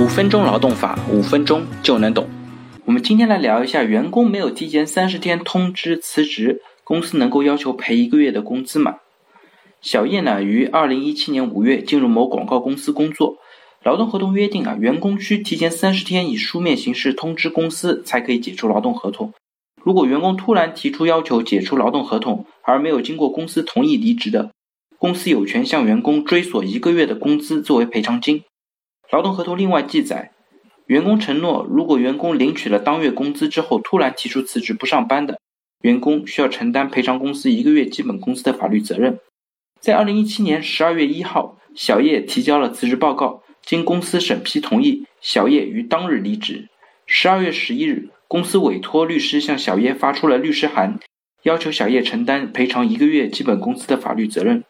五分钟劳动法，五分钟就能懂。我们今天来聊一下，员工没有提前三十天通知辞职，公司能够要求赔一个月的工资吗？小叶呢，于二零一七年五月进入某广告公司工作，劳动合同约定啊，员工需提前三十天以书面形式通知公司，才可以解除劳动合同。如果员工突然提出要求解除劳动合同，而没有经过公司同意离职的，公司有权向员工追索一个月的工资作为赔偿金。劳动合同另外记载，员工承诺，如果员工领取了当月工资之后突然提出辞职不上班的，员工需要承担赔偿公司一个月基本工资的法律责任。在二零一七年十二月一号，小叶提交了辞职报告，经公司审批同意，小叶于当日离职。十二月十一日，公司委托律师向小叶发出了律师函，要求小叶承担赔偿一个月基本工资的法律责任。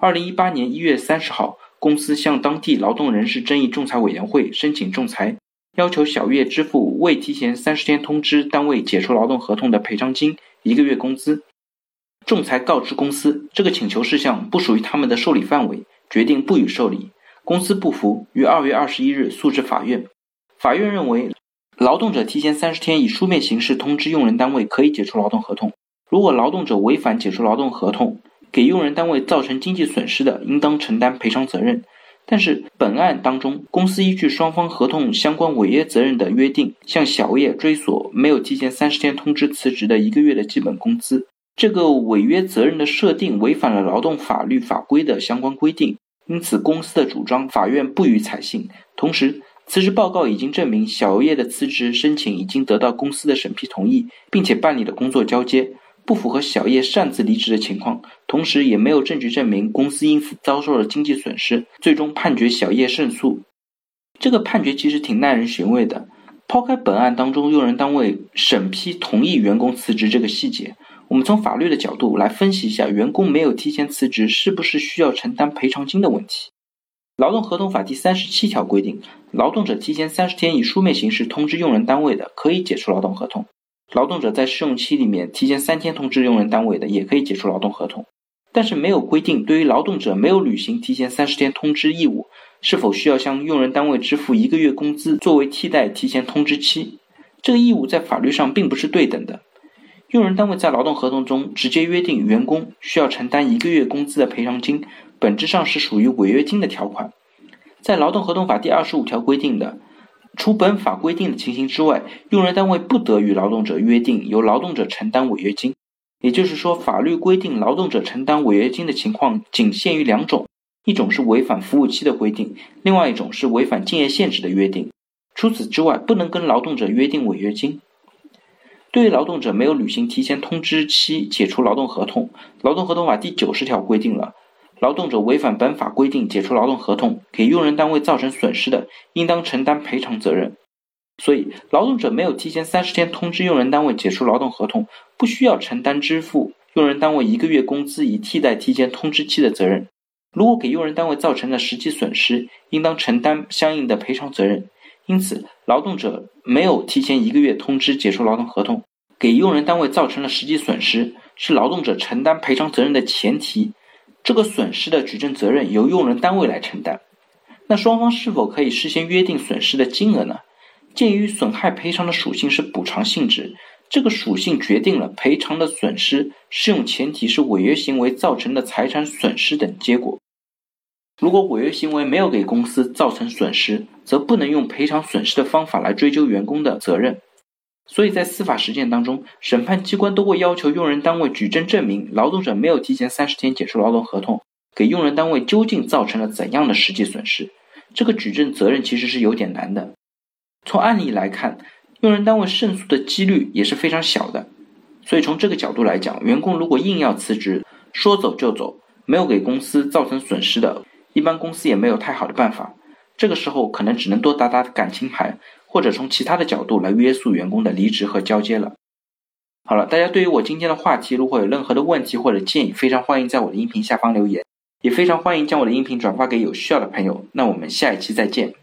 二零一八年一月三十号。公司向当地劳动人事争议仲裁委员会申请仲裁，要求小月支付未提前三十天通知单位解除劳动合同的赔偿金一个月工资。仲裁告知公司，这个请求事项不属于他们的受理范围，决定不予受理。公司不服，于二月二十一日诉至法院。法院认为，劳动者提前三十天以书面形式通知用人单位可以解除劳动合同。如果劳动者违反解除劳动合同，给用人单位造成经济损失的，应当承担赔偿责任。但是本案当中，公司依据双方合同相关违约责任的约定，向小叶追索没有提前三十天通知辞职的一个月的基本工资。这个违约责任的设定违反了劳动法律法规的相关规定，因此公司的主张法院不予采信。同时，辞职报告已经证明小叶的辞职申请已经得到公司的审批同意，并且办理了工作交接。不符合小叶擅自离职的情况，同时也没有证据证明公司因此遭受了经济损失，最终判决小叶胜诉。这个判决其实挺耐人寻味的。抛开本案当中用人单位审批同意员工辞职这个细节，我们从法律的角度来分析一下，员工没有提前辞职是不是需要承担赔偿金的问题。劳动合同法第三十七条规定，劳动者提前三十天以书面形式通知用人单位的，可以解除劳动合同。劳动者在试用期里面提前三天通知用人单位的，也可以解除劳动合同，但是没有规定对于劳动者没有履行提前三十天通知义务，是否需要向用人单位支付一个月工资作为替代提前通知期。这个义务在法律上并不是对等的。用人单位在劳动合同中直接约定员工需要承担一个月工资的赔偿金，本质上是属于违约金的条款。在劳动合同法第二十五条规定的。除本法规定的情形之外，用人单位不得与劳动者约定由劳动者承担违约金。也就是说，法律规定劳动者承担违约金的情况仅限于两种：一种是违反服务期的规定，另外一种是违反竞业限制的约定。除此之外，不能跟劳动者约定违约金。对于劳动者没有履行提前通知期解除劳动合同，劳动合同法第九十条规定了。劳动者违反本法规定解除劳动合同，给用人单位造成损失的，应当承担赔偿责任。所以，劳动者没有提前三十天通知用人单位解除劳动合同，不需要承担支付用人单位一个月工资以替代提前通知期的责任。如果给用人单位造成了实际损失，应当承担相应的赔偿责任。因此，劳动者没有提前一个月通知解除劳动合同，给用人单位造成了实际损失，是劳动者承担赔偿责任的前提。这个损失的举证责任由用人单位来承担，那双方是否可以事先约定损失的金额呢？鉴于损害赔偿的属性是补偿性质，这个属性决定了赔偿的损失适用前提是违约行为造成的财产损失等结果。如果违约行为没有给公司造成损失，则不能用赔偿损失的方法来追究员工的责任。所以在司法实践当中，审判机关都会要求用人单位举证证明劳动者没有提前三十天解除劳动合同，给用人单位究竟造成了怎样的实际损失。这个举证责任其实是有点难的。从案例来看，用人单位胜诉的几率也是非常小的。所以从这个角度来讲，员工如果硬要辞职，说走就走，没有给公司造成损失的，一般公司也没有太好的办法。这个时候可能只能多打打感情牌。或者从其他的角度来约束员工的离职和交接了。好了，大家对于我今天的话题，如果有任何的问题或者建议，非常欢迎在我的音频下方留言，也非常欢迎将我的音频转发给有需要的朋友。那我们下一期再见。